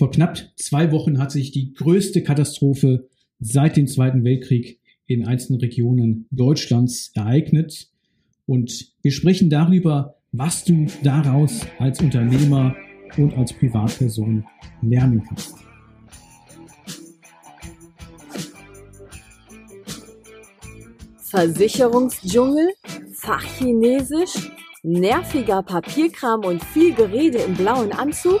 Vor knapp zwei Wochen hat sich die größte Katastrophe seit dem Zweiten Weltkrieg in einzelnen Regionen Deutschlands ereignet. Und wir sprechen darüber, was du daraus als Unternehmer und als Privatperson lernen kannst. Versicherungsdschungel, Fachchinesisch, nerviger Papierkram und viel Gerede im blauen Anzug?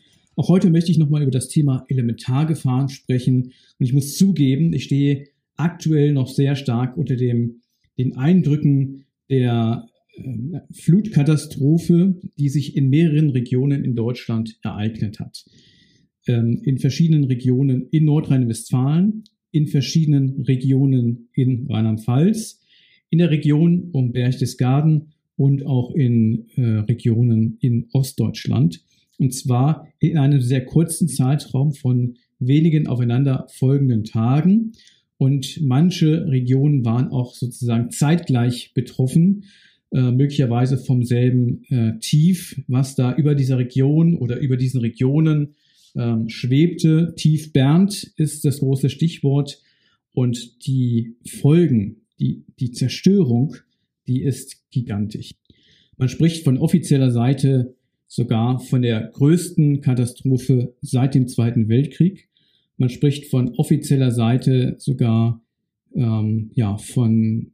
Auch heute möchte ich nochmal über das Thema Elementargefahren sprechen. Und ich muss zugeben, ich stehe aktuell noch sehr stark unter dem, den Eindrücken der äh, Flutkatastrophe, die sich in mehreren Regionen in Deutschland ereignet hat. Ähm, in verschiedenen Regionen in Nordrhein-Westfalen, in verschiedenen Regionen in Rheinland-Pfalz, in der Region um Berchtesgaden und auch in äh, Regionen in Ostdeutschland. Und zwar in einem sehr kurzen Zeitraum von wenigen aufeinander folgenden Tagen. Und manche Regionen waren auch sozusagen zeitgleich betroffen, äh, möglicherweise vom selben äh, Tief, was da über dieser Region oder über diesen Regionen ähm, schwebte. Tief Bernd ist das große Stichwort. Und die Folgen, die, die Zerstörung die ist gigantisch. Man spricht von offizieller Seite sogar von der größten Katastrophe seit dem Zweiten Weltkrieg. Man spricht von offizieller Seite sogar ähm, ja, von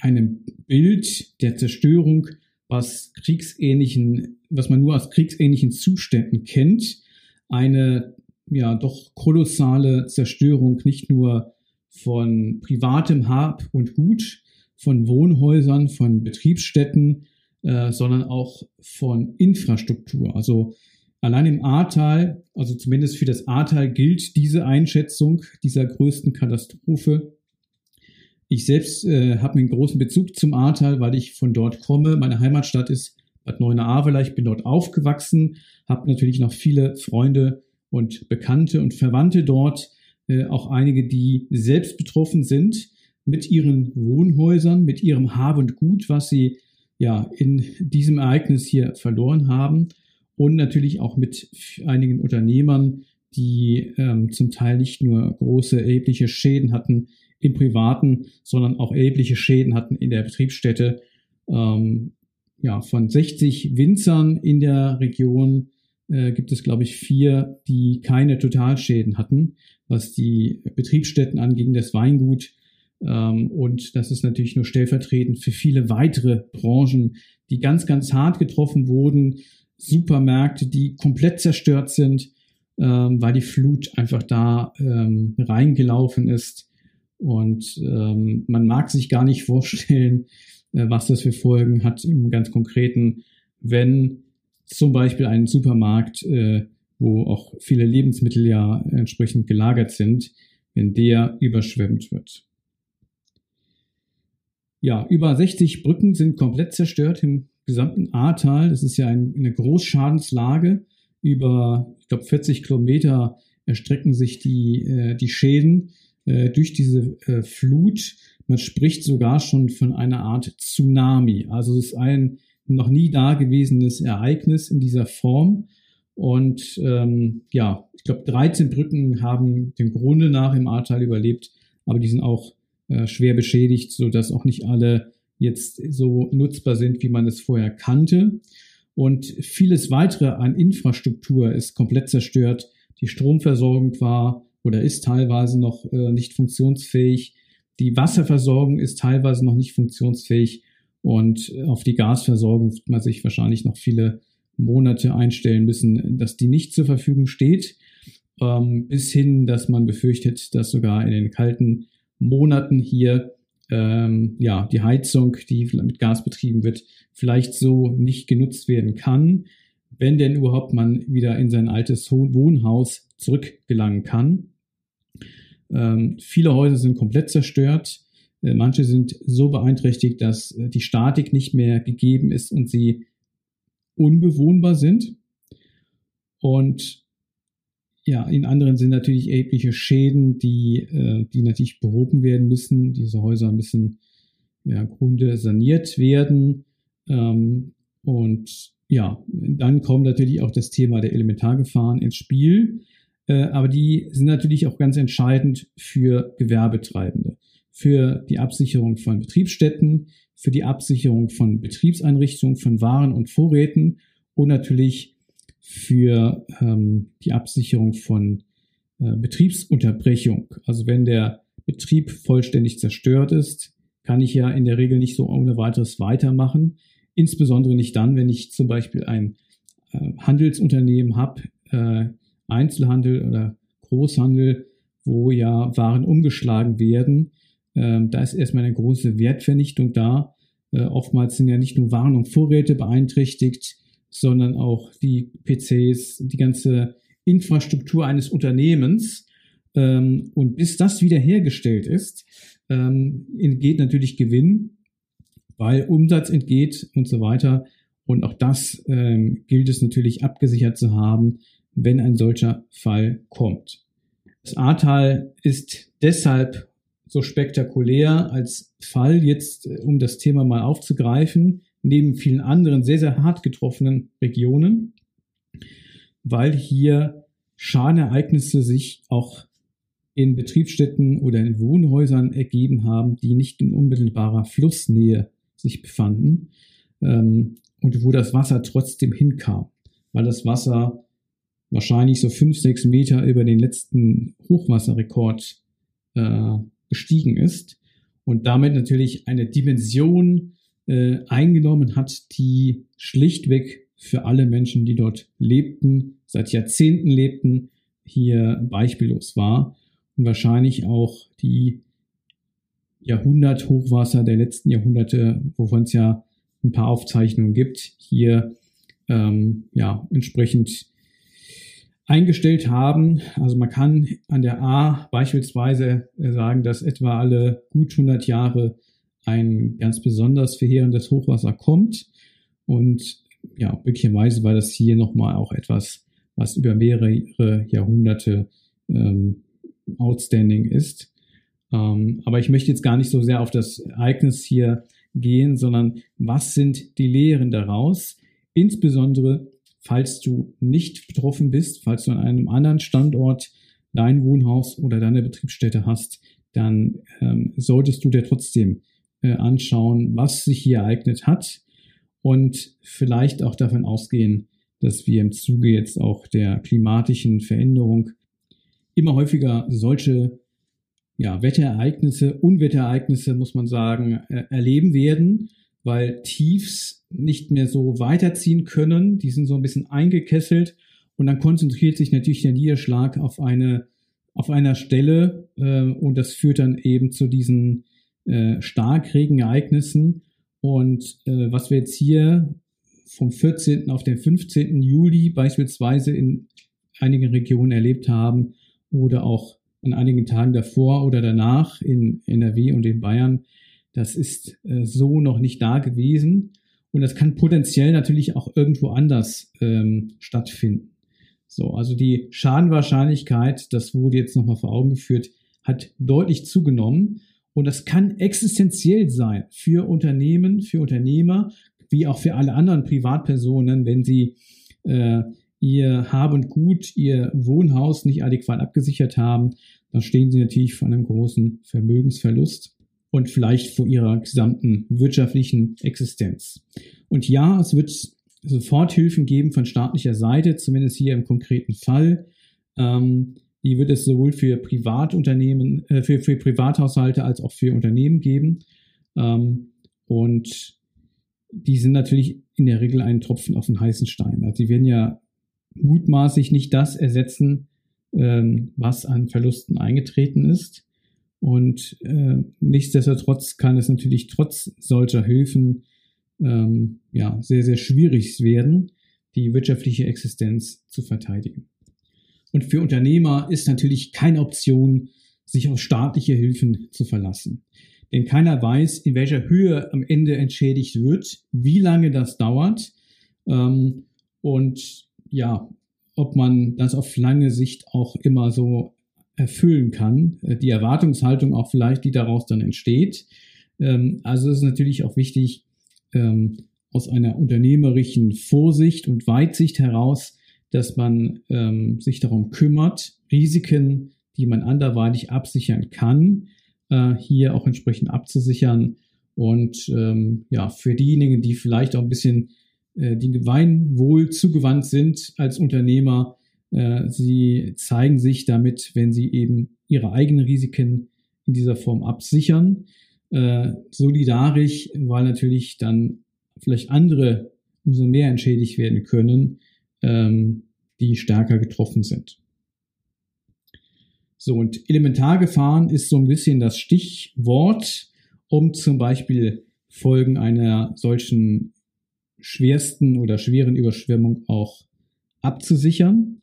einem Bild der Zerstörung, was kriegsähnlichen, was man nur aus kriegsähnlichen Zuständen kennt. Eine ja doch kolossale Zerstörung nicht nur von privatem Hab und Gut, von Wohnhäusern, von Betriebsstätten, äh, sondern auch von Infrastruktur. Also allein im Ahrtal, also zumindest für das Ahrtal gilt diese Einschätzung dieser größten Katastrophe. Ich selbst äh, habe einen großen Bezug zum Ahrtal, weil ich von dort komme. Meine Heimatstadt ist Bad Neuenahr, ich bin dort aufgewachsen, habe natürlich noch viele Freunde und Bekannte und Verwandte dort, äh, auch einige, die selbst betroffen sind mit ihren Wohnhäusern, mit ihrem Hab und Gut, was sie ja in diesem Ereignis hier verloren haben und natürlich auch mit einigen Unternehmern, die ähm, zum Teil nicht nur große erhebliche Schäden hatten im Privaten, sondern auch erhebliche Schäden hatten in der Betriebsstätte. Ähm, ja, von 60 Winzern in der Region äh, gibt es, glaube ich, vier, die keine Totalschäden hatten, was die Betriebsstätten anging. Das Weingut und das ist natürlich nur stellvertretend für viele weitere Branchen, die ganz, ganz hart getroffen wurden. Supermärkte, die komplett zerstört sind, ähm, weil die Flut einfach da ähm, reingelaufen ist. Und man mag sich gar nicht vorstellen, äh, was das für Folgen hat im ganz konkreten, wenn zum Beispiel ein Supermarkt, äh, wo auch viele Lebensmittel ja entsprechend gelagert sind, wenn der überschwemmt wird. Ja, über 60 Brücken sind komplett zerstört im gesamten Ahrtal. Das ist ja ein, eine Großschadenslage. Über, ich glaube, 40 Kilometer erstrecken sich die, äh, die Schäden äh, durch diese äh, Flut. Man spricht sogar schon von einer Art Tsunami. Also es ist ein noch nie dagewesenes Ereignis in dieser Form. Und ähm, ja, ich glaube, 13 Brücken haben dem Grunde nach im Ahrtal überlebt, aber die sind auch äh, schwer beschädigt, so dass auch nicht alle jetzt so nutzbar sind, wie man es vorher kannte. Und vieles weitere an Infrastruktur ist komplett zerstört. Die Stromversorgung war oder ist teilweise noch äh, nicht funktionsfähig. Die Wasserversorgung ist teilweise noch nicht funktionsfähig. Und auf die Gasversorgung wird man sich wahrscheinlich noch viele Monate einstellen müssen, dass die nicht zur Verfügung steht. Ähm, bis hin, dass man befürchtet, dass sogar in den kalten Monaten hier ähm, ja die Heizung, die mit Gas betrieben wird, vielleicht so nicht genutzt werden kann, wenn denn überhaupt man wieder in sein altes Wohnhaus zurückgelangen kann. Ähm, viele Häuser sind komplett zerstört. Äh, manche sind so beeinträchtigt, dass äh, die Statik nicht mehr gegeben ist und sie unbewohnbar sind. Und ja, in anderen sind natürlich erhebliche Schäden, die, äh, die natürlich behoben werden müssen. Diese Häuser müssen ja, Grunde saniert werden. Ähm, und ja, dann kommt natürlich auch das Thema der Elementargefahren ins Spiel. Äh, aber die sind natürlich auch ganz entscheidend für Gewerbetreibende, für die Absicherung von Betriebsstätten, für die Absicherung von Betriebseinrichtungen, von Waren und Vorräten und natürlich für ähm, die Absicherung von äh, Betriebsunterbrechung. Also wenn der Betrieb vollständig zerstört ist, kann ich ja in der Regel nicht so ohne weiteres weitermachen. Insbesondere nicht dann, wenn ich zum Beispiel ein äh, Handelsunternehmen habe, äh, Einzelhandel oder Großhandel, wo ja Waren umgeschlagen werden. Ähm, da ist erstmal eine große Wertvernichtung da. Äh, oftmals sind ja nicht nur Waren und Vorräte beeinträchtigt, sondern auch die PCs, die ganze Infrastruktur eines Unternehmens. Ähm, und bis das wiederhergestellt ist, ähm, entgeht natürlich Gewinn, weil Umsatz entgeht und so weiter. Und auch das ähm, gilt es natürlich abgesichert zu haben, wenn ein solcher Fall kommt. Das Ahrtal ist deshalb so spektakulär als Fall jetzt, äh, um das Thema mal aufzugreifen, neben vielen anderen sehr, sehr hart getroffenen Regionen, weil hier Schadenereignisse sich auch in Betriebsstätten oder in Wohnhäusern ergeben haben, die nicht in unmittelbarer Flussnähe sich befanden ähm, und wo das Wasser trotzdem hinkam, weil das Wasser wahrscheinlich so fünf, sechs Meter über den letzten Hochwasserrekord äh, gestiegen ist und damit natürlich eine Dimension äh, eingenommen hat, die schlichtweg für alle Menschen, die dort lebten, seit Jahrzehnten lebten, hier beispiellos war und wahrscheinlich auch die Jahrhundert-Hochwasser der letzten Jahrhunderte, wovon es ja ein paar Aufzeichnungen gibt, hier ähm, ja entsprechend eingestellt haben. Also man kann an der A beispielsweise sagen, dass etwa alle gut 100 Jahre ein ganz besonders verheerendes Hochwasser kommt. Und ja, möglicherweise war das hier nochmal auch etwas, was über mehrere Jahrhunderte ähm, outstanding ist. Ähm, aber ich möchte jetzt gar nicht so sehr auf das Ereignis hier gehen, sondern was sind die Lehren daraus? Insbesondere, falls du nicht betroffen bist, falls du an einem anderen Standort dein Wohnhaus oder deine Betriebsstätte hast, dann ähm, solltest du dir trotzdem äh, anschauen, was sich hier ereignet hat und vielleicht auch davon ausgehen, dass wir im Zuge jetzt auch der klimatischen Veränderung immer häufiger solche ja, Wetterereignisse, Unwetterereignisse, muss man sagen, äh, erleben werden, weil Tiefs nicht mehr so weiterziehen können. Die sind so ein bisschen eingekesselt und dann konzentriert sich natürlich der Niederschlag auf eine auf einer Stelle äh, und das führt dann eben zu diesen äh, Starkregenereignissen. Und äh, was wir jetzt hier vom 14. auf den 15. Juli beispielsweise in einigen Regionen erlebt haben oder auch an einigen Tagen davor oder danach in NRW und in Bayern, das ist äh, so noch nicht da gewesen. Und das kann potenziell natürlich auch irgendwo anders ähm, stattfinden. So, also die Schadenwahrscheinlichkeit, das wurde jetzt nochmal vor Augen geführt, hat deutlich zugenommen. Und das kann existenziell sein für Unternehmen, für Unternehmer, wie auch für alle anderen Privatpersonen, wenn sie äh, ihr Hab und Gut, ihr Wohnhaus nicht adäquat abgesichert haben, dann stehen sie natürlich vor einem großen Vermögensverlust und vielleicht vor ihrer gesamten wirtschaftlichen Existenz. Und ja, es wird Soforthilfen geben von staatlicher Seite, zumindest hier im konkreten Fall. Ähm, die wird es sowohl für Privatunternehmen, äh, für, für Privathaushalte als auch für Unternehmen geben. Ähm, und die sind natürlich in der Regel ein Tropfen auf den heißen Stein. Also die werden ja mutmaßlich nicht das ersetzen, ähm, was an Verlusten eingetreten ist. Und äh, nichtsdestotrotz kann es natürlich trotz solcher Hilfen ähm, ja, sehr, sehr schwierig werden, die wirtschaftliche Existenz zu verteidigen. Und für Unternehmer ist natürlich keine Option, sich auf staatliche Hilfen zu verlassen. Denn keiner weiß, in welcher Höhe am Ende entschädigt wird, wie lange das dauert ähm, und ja, ob man das auf lange Sicht auch immer so erfüllen kann. Äh, die Erwartungshaltung auch vielleicht, die daraus dann entsteht. Ähm, also es ist natürlich auch wichtig, ähm, aus einer unternehmerischen Vorsicht und Weitsicht heraus, dass man ähm, sich darum kümmert, Risiken, die man anderweitig absichern kann, äh, hier auch entsprechend abzusichern. Und ähm, ja, für diejenigen, die vielleicht auch ein bisschen äh, die Gemeinwohl zugewandt sind als Unternehmer, äh, sie zeigen sich damit, wenn sie eben ihre eigenen Risiken in dieser Form absichern. Äh, solidarisch, weil natürlich dann vielleicht andere umso mehr entschädigt werden können, ähm, die stärker getroffen sind. So, und Elementargefahren ist so ein bisschen das Stichwort, um zum Beispiel Folgen einer solchen schwersten oder schweren Überschwemmung auch abzusichern.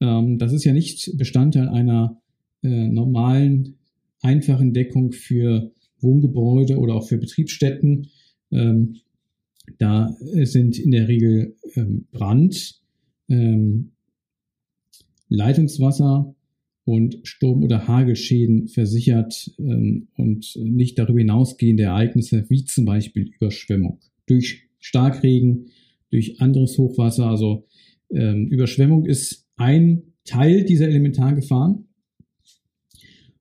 Ähm, das ist ja nicht Bestandteil einer äh, normalen, einfachen Deckung für Wohngebäude oder auch für Betriebsstätten. Ähm, da sind in der Regel ähm, Brand, ähm, Leitungswasser und Sturm- oder Hagelschäden versichert ähm, und nicht darüber hinausgehende Ereignisse wie zum Beispiel Überschwemmung durch Starkregen, durch anderes Hochwasser. Also ähm, Überschwemmung ist ein Teil dieser Elementargefahren.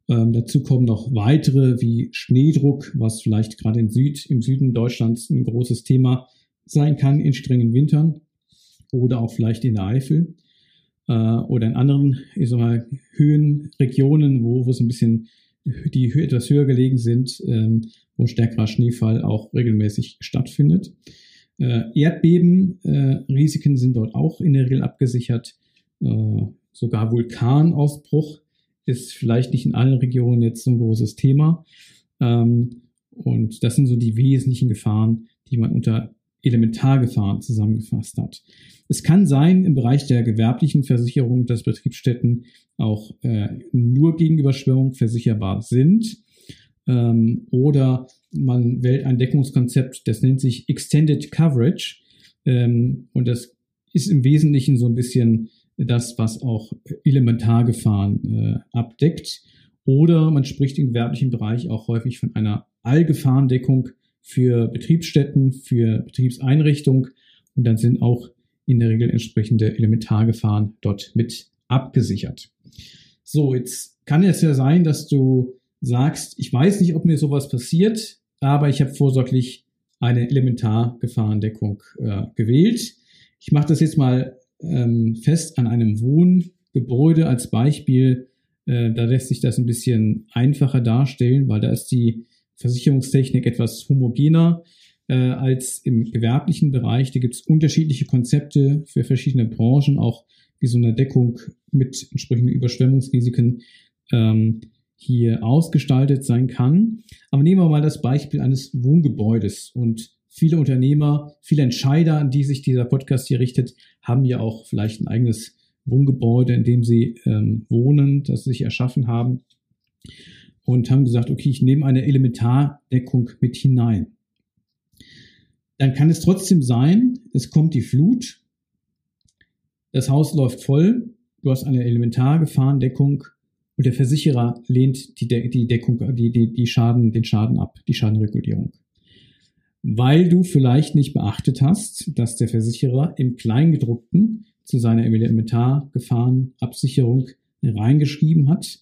Ähm, dazu kommen noch weitere wie Schneedruck, was vielleicht gerade in Süd, im Süden Deutschlands ein großes Thema sein kann in strengen Wintern oder auch vielleicht in der Eifel äh, oder in anderen ich sag mal, Höhenregionen, wo, wo es ein bisschen die etwas höher gelegen sind, ähm, wo stärkerer Schneefall auch regelmäßig stattfindet. Äh, Erdbebenrisiken äh, sind dort auch in der Regel abgesichert. Äh, sogar Vulkanausbruch ist vielleicht nicht in allen Regionen jetzt so ein großes Thema. Ähm, und das sind so die wesentlichen Gefahren, die man unter Elementargefahren zusammengefasst hat. Es kann sein im Bereich der gewerblichen Versicherung, dass Betriebsstätten auch äh, nur gegen Überschwemmung versicherbar sind. Ähm, oder man wählt ein Deckungskonzept, das nennt sich Extended Coverage. Ähm, und das ist im Wesentlichen so ein bisschen das, was auch Elementargefahren äh, abdeckt. Oder man spricht im gewerblichen Bereich auch häufig von einer Allgefahrendeckung für Betriebsstätten, für Betriebseinrichtungen. Und dann sind auch in der Regel entsprechende Elementargefahren dort mit abgesichert. So, jetzt kann es ja sein, dass du sagst, ich weiß nicht, ob mir sowas passiert, aber ich habe vorsorglich eine Elementargefahrendeckung äh, gewählt. Ich mache das jetzt mal ähm, fest an einem Wohngebäude als Beispiel. Äh, da lässt sich das ein bisschen einfacher darstellen, weil da ist die Versicherungstechnik etwas homogener äh, als im gewerblichen Bereich. Da gibt es unterschiedliche Konzepte für verschiedene Branchen, auch wie so eine Deckung mit entsprechenden Überschwemmungsrisiken ähm, hier ausgestaltet sein kann. Aber nehmen wir mal das Beispiel eines Wohngebäudes und viele Unternehmer, viele Entscheider, an die sich dieser Podcast hier richtet, haben ja auch vielleicht ein eigenes Wohngebäude, in dem sie ähm, wohnen, das sie sich erschaffen haben und haben gesagt, okay, ich nehme eine Elementardeckung mit hinein. Dann kann es trotzdem sein, es kommt die Flut, das Haus läuft voll, du hast eine Elementargefahrendeckung und der Versicherer lehnt die, De die Deckung, die, die, die Schaden, den Schaden ab, die Schadenregulierung weil du vielleicht nicht beachtet hast, dass der Versicherer im Kleingedruckten zu seiner Elementargefahrenabsicherung reingeschrieben hat,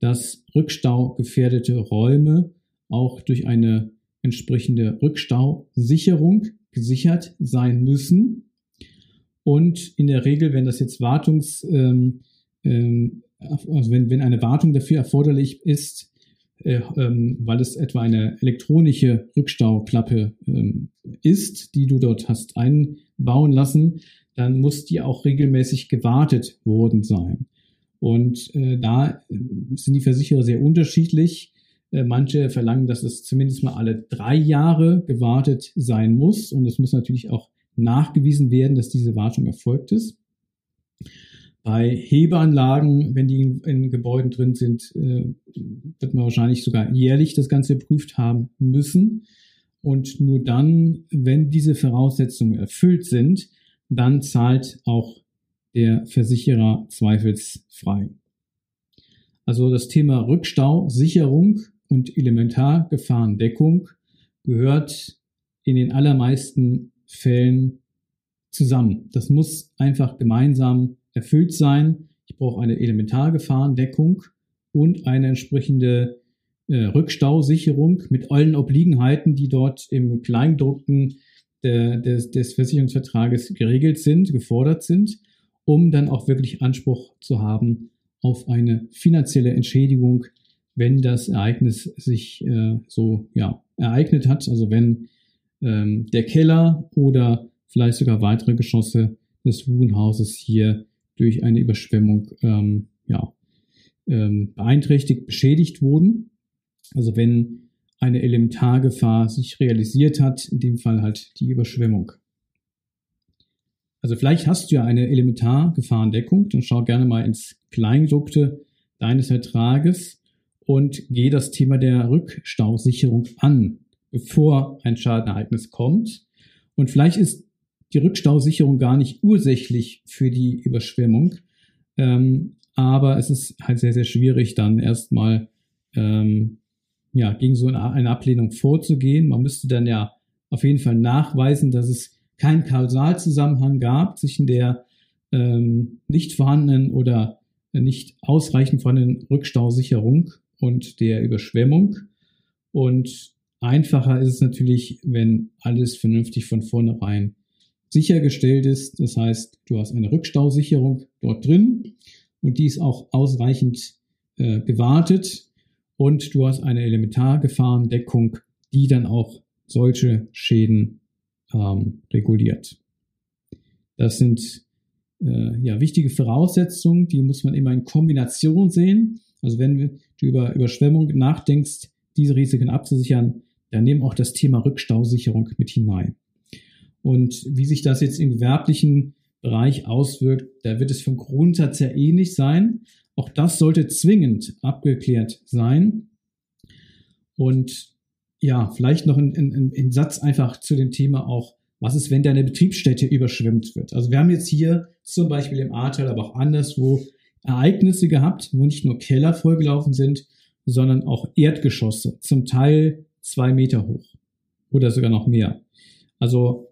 dass rückstaugefährdete Räume auch durch eine entsprechende Rückstausicherung gesichert sein müssen. Und in der Regel, wenn das jetzt Wartungs, ähm, ähm, also wenn, wenn eine Wartung dafür erforderlich ist, äh, ähm, weil es etwa eine elektronische Rückstauklappe ähm, ist, die du dort hast einbauen lassen, dann muss die auch regelmäßig gewartet worden sein. Und äh, da äh, sind die Versicherer sehr unterschiedlich. Äh, manche verlangen, dass es zumindest mal alle drei Jahre gewartet sein muss. Und es muss natürlich auch nachgewiesen werden, dass diese Wartung erfolgt ist. Bei Hebeanlagen, wenn die in, in Gebäuden drin sind, äh, wird man wahrscheinlich sogar jährlich das Ganze geprüft haben müssen. Und nur dann, wenn diese Voraussetzungen erfüllt sind, dann zahlt auch der Versicherer zweifelsfrei. Also das Thema Rückstausicherung und Elementargefahrendeckung gehört in den allermeisten Fällen zusammen. Das muss einfach gemeinsam erfüllt sein. Ich brauche eine Elementargefahrendeckung und eine entsprechende äh, Rückstausicherung mit allen Obliegenheiten, die dort im Kleingedruckten der, des, des Versicherungsvertrages geregelt sind, gefordert sind, um dann auch wirklich Anspruch zu haben auf eine finanzielle Entschädigung, wenn das Ereignis sich äh, so ja, ereignet hat, also wenn ähm, der Keller oder vielleicht sogar weitere Geschosse des Wohnhauses hier durch eine Überschwemmung ähm, ja, ähm, beeinträchtigt, beschädigt wurden. Also wenn eine Elementargefahr sich realisiert hat, in dem Fall halt die Überschwemmung. Also vielleicht hast du ja eine Elementargefahrendeckung, dann schau gerne mal ins Kleingedruckte deines Vertrages und geh das Thema der Rückstausicherung an, bevor ein Schadenereignis kommt. Und vielleicht ist die Rückstausicherung gar nicht ursächlich für die Überschwemmung, ähm, aber es ist halt sehr, sehr schwierig, dann erstmal ähm, ja, gegen so eine Ablehnung vorzugehen. Man müsste dann ja auf jeden Fall nachweisen, dass es keinen Kausalzusammenhang gab zwischen der ähm, nicht vorhandenen oder nicht ausreichend vorhandenen Rückstausicherung und der Überschwemmung. Und einfacher ist es natürlich, wenn alles vernünftig von vornherein sichergestellt ist. Das heißt, du hast eine Rückstausicherung dort drin und die ist auch ausreichend äh, gewartet und du hast eine Elementargefahrendeckung, die dann auch solche Schäden ähm, reguliert. Das sind äh, ja wichtige Voraussetzungen, die muss man immer in Kombination sehen. Also wenn du über Überschwemmung nachdenkst, diese Risiken abzusichern, dann nimm auch das Thema Rückstausicherung mit hinein. Und wie sich das jetzt im gewerblichen Bereich auswirkt, da wird es vom Grundsatz her ähnlich sein. Auch das sollte zwingend abgeklärt sein. Und ja, vielleicht noch ein, Satz einfach zu dem Thema auch, was ist, wenn deine Betriebsstätte überschwemmt wird? Also wir haben jetzt hier zum Beispiel im Ahrtal, aber auch anderswo Ereignisse gehabt, wo nicht nur Keller vollgelaufen sind, sondern auch Erdgeschosse, zum Teil zwei Meter hoch oder sogar noch mehr. Also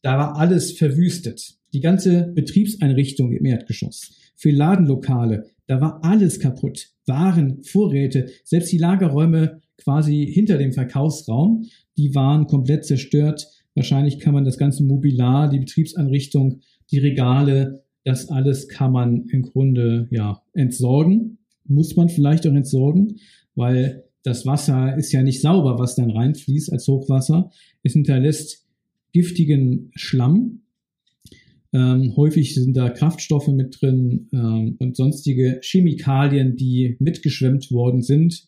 da war alles verwüstet. Die ganze Betriebseinrichtung im Erdgeschoss. Für Ladenlokale, da war alles kaputt. Waren, Vorräte, selbst die Lagerräume quasi hinter dem Verkaufsraum, die waren komplett zerstört. Wahrscheinlich kann man das ganze Mobilar, die Betriebseinrichtung, die Regale, das alles kann man im Grunde ja entsorgen. Muss man vielleicht auch entsorgen, weil das Wasser ist ja nicht sauber, was dann reinfließt als Hochwasser. Es hinterlässt giftigen Schlamm. Ähm, häufig sind da Kraftstoffe mit drin ähm, und sonstige Chemikalien, die mitgeschwemmt worden sind.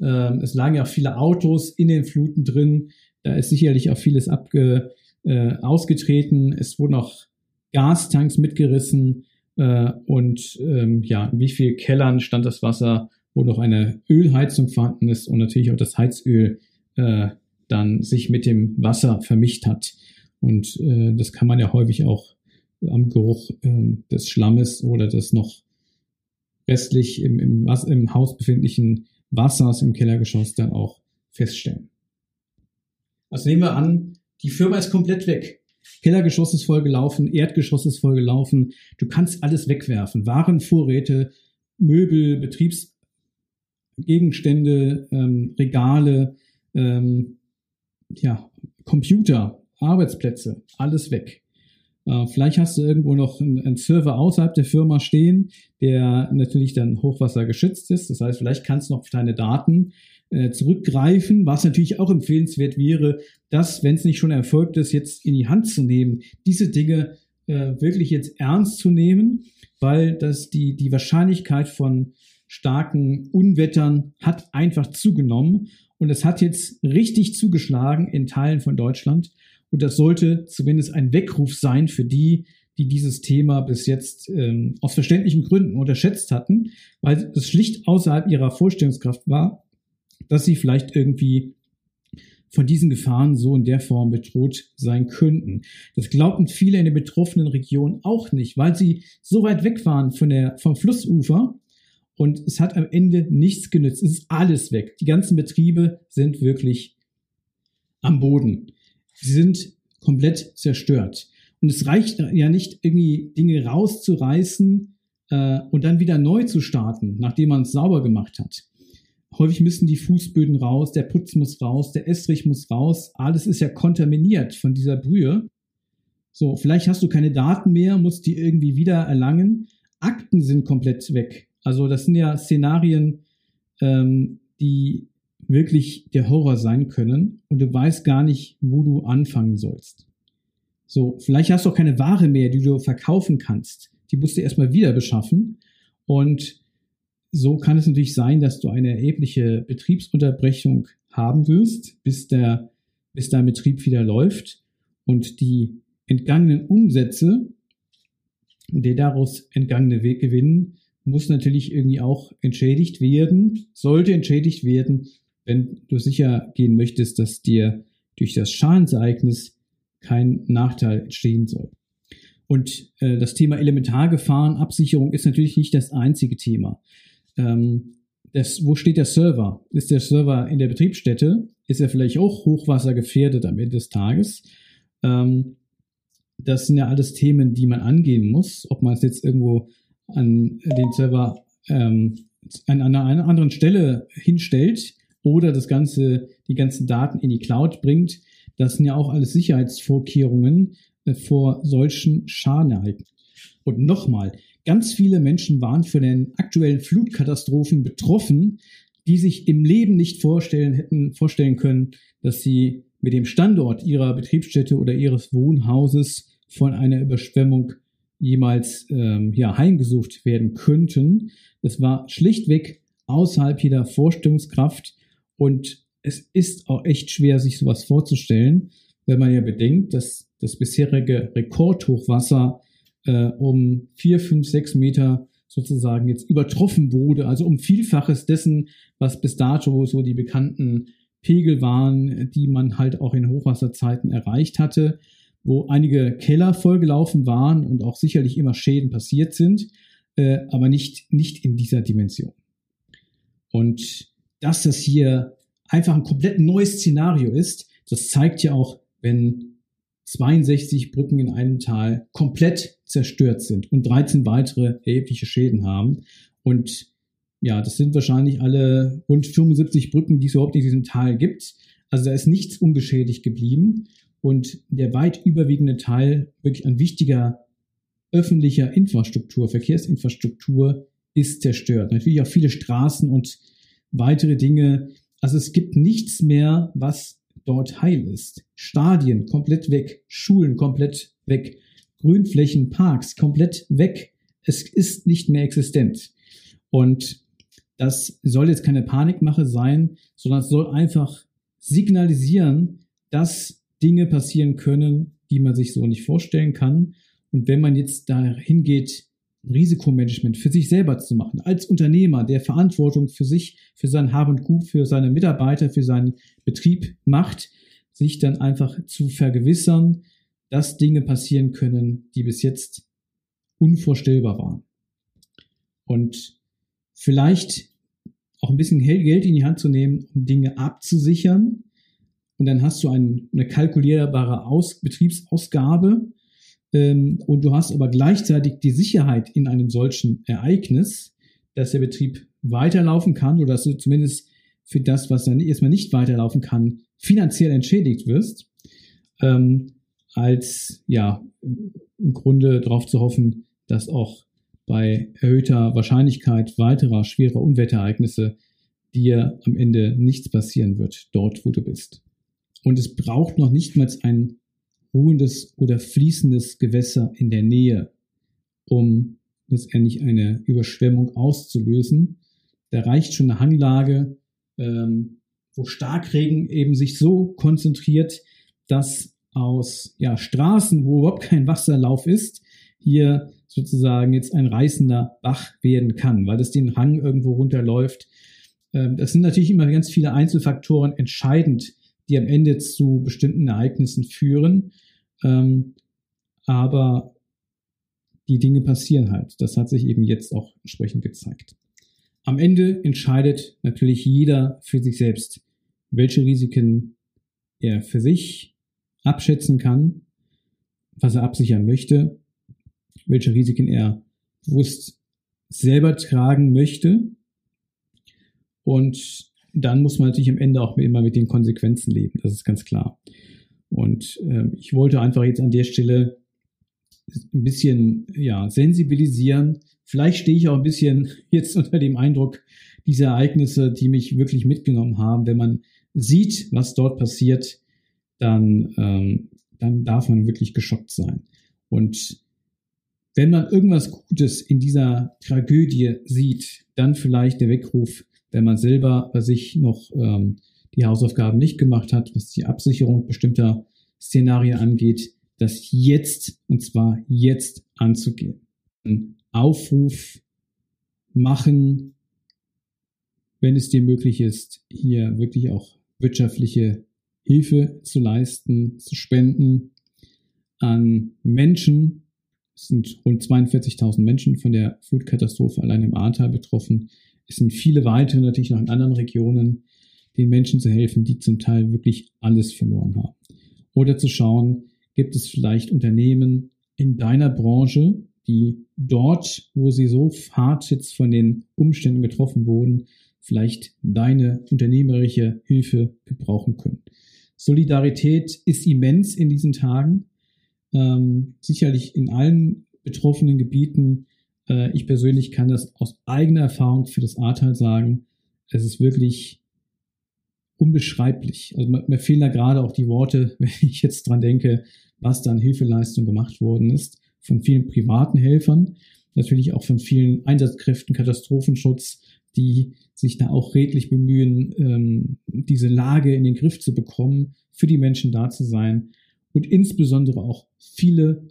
Ähm, es lagen ja auch viele Autos in den Fluten drin. Da ist sicherlich auch vieles abge, äh, ausgetreten. Es wurden auch Gastanks mitgerissen. Äh, und ähm, ja, in wie viel Kellern stand das Wasser, wo noch eine Ölheizung vorhanden ist und natürlich auch das Heizöl äh, dann sich mit dem Wasser vermischt hat. Und äh, das kann man ja häufig auch am Geruch äh, des Schlammes oder des noch restlich im, im, im Haus befindlichen Wassers im Kellergeschoss dann auch feststellen. Also nehmen wir an, die Firma ist komplett weg. Kellergeschoss ist vollgelaufen, Erdgeschoss ist vollgelaufen. Du kannst alles wegwerfen. Waren, Vorräte, Möbel, Betriebsgegenstände, ähm, Regale, ähm, ja, Computer, Arbeitsplätze, alles weg. Äh, vielleicht hast du irgendwo noch einen, Server außerhalb der Firma stehen, der natürlich dann Hochwasser geschützt ist. Das heißt, vielleicht kannst du noch auf deine Daten äh, zurückgreifen, was natürlich auch empfehlenswert wäre, das, wenn es nicht schon erfolgt ist, jetzt in die Hand zu nehmen, diese Dinge äh, wirklich jetzt ernst zu nehmen, weil das die, die Wahrscheinlichkeit von starken Unwettern hat einfach zugenommen und es hat jetzt richtig zugeschlagen in Teilen von Deutschland. Und das sollte zumindest ein Weckruf sein für die, die dieses Thema bis jetzt ähm, aus verständlichen Gründen unterschätzt hatten, weil es schlicht außerhalb ihrer Vorstellungskraft war, dass sie vielleicht irgendwie von diesen Gefahren so in der Form bedroht sein könnten. Das glaubten viele in den betroffenen Regionen auch nicht, weil sie so weit weg waren von der, vom Flussufer und es hat am Ende nichts genützt. Es ist alles weg. Die ganzen Betriebe sind wirklich am Boden. Sie sind komplett zerstört. Und es reicht ja nicht, irgendwie Dinge rauszureißen äh, und dann wieder neu zu starten, nachdem man es sauber gemacht hat. Häufig müssen die Fußböden raus, der Putz muss raus, der Estrich muss raus. Alles ist ja kontaminiert von dieser Brühe. So, vielleicht hast du keine Daten mehr, musst die irgendwie wieder erlangen. Akten sind komplett weg. Also das sind ja Szenarien, ähm, die wirklich der Horror sein können und du weißt gar nicht, wo du anfangen sollst. So, vielleicht hast du auch keine Ware mehr, die du verkaufen kannst. Die musst du erstmal wieder beschaffen und so kann es natürlich sein, dass du eine erhebliche Betriebsunterbrechung haben wirst, bis der, bis dein Betrieb wieder läuft und die entgangenen Umsätze und der daraus entgangene Gewinn muss natürlich irgendwie auch entschädigt werden, sollte entschädigt werden, wenn du sicher gehen möchtest, dass dir durch das Schadensereignis kein Nachteil entstehen soll. Und äh, das Thema Elementargefahrenabsicherung ist natürlich nicht das einzige Thema. Ähm, das, wo steht der Server? Ist der Server in der Betriebsstätte? Ist er vielleicht auch hochwassergefährdet am Ende des Tages? Ähm, das sind ja alles Themen, die man angehen muss. Ob man es jetzt irgendwo an den Server ähm, an einer, einer anderen Stelle hinstellt oder das Ganze, die ganzen Daten in die Cloud bringt, das sind ja auch alles Sicherheitsvorkehrungen äh, vor solchen Schadenereignissen. Und nochmal, Ganz viele Menschen waren von den aktuellen Flutkatastrophen betroffen, die sich im Leben nicht vorstellen hätten vorstellen können, dass sie mit dem Standort ihrer Betriebsstätte oder ihres Wohnhauses von einer Überschwemmung jemals ähm, ja, heimgesucht werden könnten. Es war schlichtweg außerhalb jeder Vorstellungskraft und es ist auch echt schwer, sich sowas vorzustellen, wenn man ja bedenkt, dass das bisherige Rekordhochwasser äh, um vier, fünf, sechs Meter sozusagen jetzt übertroffen wurde, also um Vielfaches dessen, was bis dato so die bekannten Pegel waren, die man halt auch in Hochwasserzeiten erreicht hatte, wo einige Keller vollgelaufen waren und auch sicherlich immer Schäden passiert sind, äh, aber nicht, nicht in dieser Dimension. Und dass das hier einfach ein komplett neues Szenario ist, das zeigt ja auch, wenn 62 Brücken in einem Tal komplett zerstört sind und 13 weitere erhebliche Schäden haben. Und ja, das sind wahrscheinlich alle rund 75 Brücken, die es überhaupt in diesem Tal gibt. Also da ist nichts unbeschädigt geblieben. Und der weit überwiegende Teil wirklich an wichtiger öffentlicher Infrastruktur, Verkehrsinfrastruktur ist zerstört. Natürlich auch viele Straßen und weitere Dinge. Also es gibt nichts mehr, was dort heil ist. Stadien komplett weg, Schulen komplett weg, Grünflächen, Parks komplett weg. Es ist nicht mehr existent. Und das soll jetzt keine Panikmache sein, sondern es soll einfach signalisieren, dass Dinge passieren können, die man sich so nicht vorstellen kann. Und wenn man jetzt dahin geht, Risikomanagement für sich selber zu machen, als Unternehmer, der Verantwortung für sich, für sein Hab und Gut, für seine Mitarbeiter, für seinen Betrieb macht, sich dann einfach zu vergewissern, dass Dinge passieren können, die bis jetzt unvorstellbar waren. Und vielleicht auch ein bisschen Geld in die Hand zu nehmen, um Dinge abzusichern. Und dann hast du ein, eine kalkulierbare Aus Betriebsausgabe, und du hast aber gleichzeitig die Sicherheit in einem solchen Ereignis, dass der Betrieb weiterlaufen kann oder dass du zumindest für das, was dann erstmal nicht weiterlaufen kann, finanziell entschädigt wirst, ähm, als ja im Grunde darauf zu hoffen, dass auch bei erhöhter Wahrscheinlichkeit weiterer schwerer Unwetterereignisse dir am Ende nichts passieren wird, dort wo du bist. Und es braucht noch nicht mal ein ruhendes oder fließendes Gewässer in der Nähe, um letztendlich eine Überschwemmung auszulösen. Da reicht schon eine Hanglage, ähm, wo Starkregen eben sich so konzentriert, dass aus ja, Straßen, wo überhaupt kein Wasserlauf ist, hier sozusagen jetzt ein reißender Bach werden kann, weil es den Hang irgendwo runterläuft. Ähm, das sind natürlich immer ganz viele Einzelfaktoren entscheidend, die am Ende zu bestimmten Ereignissen führen. Ähm, aber die Dinge passieren halt. Das hat sich eben jetzt auch entsprechend gezeigt. Am Ende entscheidet natürlich jeder für sich selbst, welche Risiken er für sich abschätzen kann, was er absichern möchte, welche Risiken er bewusst selber tragen möchte. Und dann muss man natürlich am Ende auch immer mit den Konsequenzen leben, das ist ganz klar. Und äh, ich wollte einfach jetzt an der Stelle ein bisschen ja, sensibilisieren. Vielleicht stehe ich auch ein bisschen jetzt unter dem Eindruck dieser Ereignisse, die mich wirklich mitgenommen haben. Wenn man sieht, was dort passiert, dann, ähm, dann darf man wirklich geschockt sein. Und wenn man irgendwas Gutes in dieser Tragödie sieht, dann vielleicht der Weckruf, wenn man selber bei sich noch ähm, die Hausaufgaben nicht gemacht hat, was die Absicherung bestimmter Szenarien angeht, das jetzt, und zwar jetzt anzugehen. Ein Aufruf machen, wenn es dir möglich ist, hier wirklich auch wirtschaftliche Hilfe zu leisten, zu spenden an Menschen. Es sind rund 42.000 Menschen von der Flutkatastrophe allein im Ahrtal betroffen. Es sind viele weitere natürlich noch in anderen Regionen, den Menschen zu helfen, die zum Teil wirklich alles verloren haben. Oder zu schauen, gibt es vielleicht Unternehmen in deiner Branche, die dort, wo sie so hart jetzt von den Umständen getroffen wurden, vielleicht deine unternehmerische Hilfe gebrauchen können. Solidarität ist immens in diesen Tagen. Ähm, sicherlich in allen betroffenen Gebieten. Äh, ich persönlich kann das aus eigener Erfahrung für das Ahrtal sagen. Es ist wirklich unbeschreiblich. Also mir fehlen da gerade auch die Worte, wenn ich jetzt dran denke, was dann Hilfeleistung gemacht worden ist von vielen privaten Helfern, natürlich auch von vielen Einsatzkräften, Katastrophenschutz, die sich da auch redlich bemühen, ähm, diese Lage in den Griff zu bekommen, für die Menschen da zu sein und insbesondere auch viele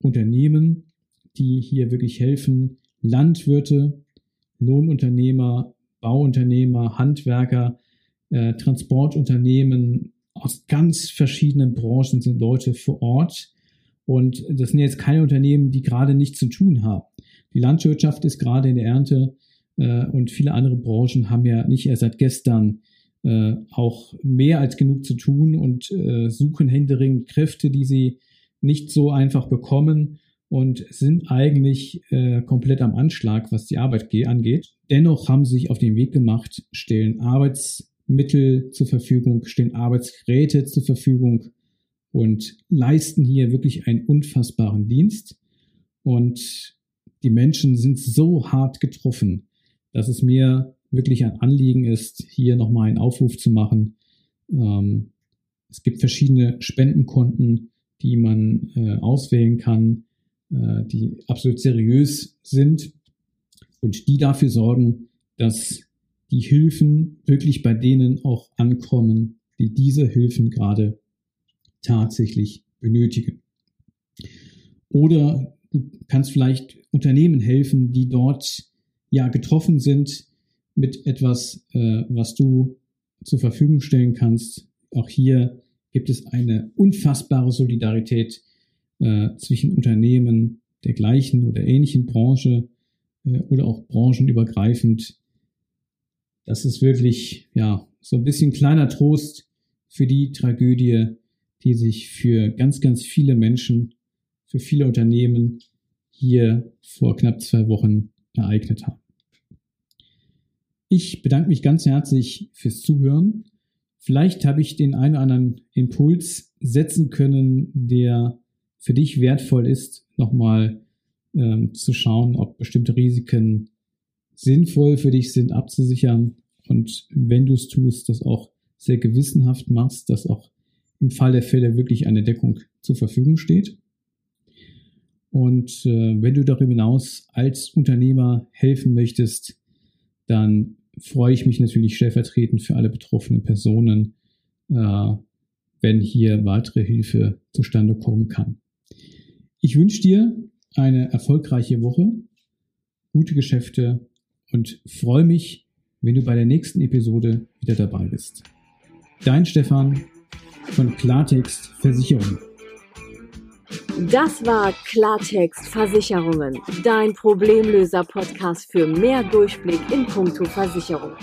Unternehmen, die hier wirklich helfen, Landwirte, Lohnunternehmer, Bauunternehmer, Handwerker, äh, Transportunternehmen aus ganz verschiedenen Branchen sind Leute vor Ort. Und das sind jetzt keine Unternehmen, die gerade nichts zu tun haben. Die Landwirtschaft ist gerade in der Ernte äh, und viele andere Branchen haben ja nicht erst seit gestern äh, auch mehr als genug zu tun und äh, suchen händeringend Kräfte, die sie nicht so einfach bekommen und sind eigentlich äh, komplett am Anschlag, was die Arbeit angeht. Dennoch haben sie sich auf den Weg gemacht, stellen Arbeitsmittel zur Verfügung, stellen Arbeitsgeräte zur Verfügung und leisten hier wirklich einen unfassbaren Dienst. Und die Menschen sind so hart getroffen, dass es mir wirklich ein Anliegen ist, hier nochmal einen Aufruf zu machen. Ähm, es gibt verschiedene Spendenkonten, die man äh, auswählen kann, äh, die absolut seriös sind und die dafür sorgen, dass die Hilfen wirklich bei denen auch ankommen, die diese Hilfen gerade tatsächlich benötigen. Oder du kannst vielleicht Unternehmen helfen, die dort ja getroffen sind mit etwas, äh, was du zur Verfügung stellen kannst. Auch hier gibt es eine unfassbare Solidarität äh, zwischen Unternehmen der gleichen oder ähnlichen Branche äh, oder auch branchenübergreifend. Das ist wirklich ja so ein bisschen kleiner Trost für die Tragödie, die sich für ganz, ganz viele Menschen, für viele Unternehmen hier vor knapp zwei Wochen ereignet haben. Ich bedanke mich ganz herzlich fürs Zuhören. Vielleicht habe ich den einen oder anderen Impuls setzen können, der für dich wertvoll ist, nochmal ähm, zu schauen, ob bestimmte Risiken sinnvoll für dich sind, abzusichern. Und wenn du es tust, das auch sehr gewissenhaft machst, dass auch im Fall der Fälle wirklich eine Deckung zur Verfügung steht. Und äh, wenn du darüber hinaus als Unternehmer helfen möchtest, dann freue ich mich natürlich stellvertretend für alle betroffenen Personen, äh, wenn hier weitere Hilfe zustande kommen kann. Ich wünsche dir eine erfolgreiche Woche, gute Geschäfte und freue mich, wenn du bei der nächsten Episode wieder dabei bist. Dein Stefan von Klartext Versicherung. Das war Klartext Versicherungen, dein Problemlöser-Podcast für mehr Durchblick in puncto Versicherung.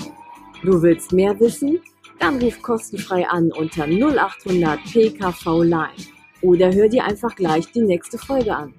Du willst mehr wissen? Dann ruf kostenfrei an unter 0800 PKV Line oder hör dir einfach gleich die nächste Folge an.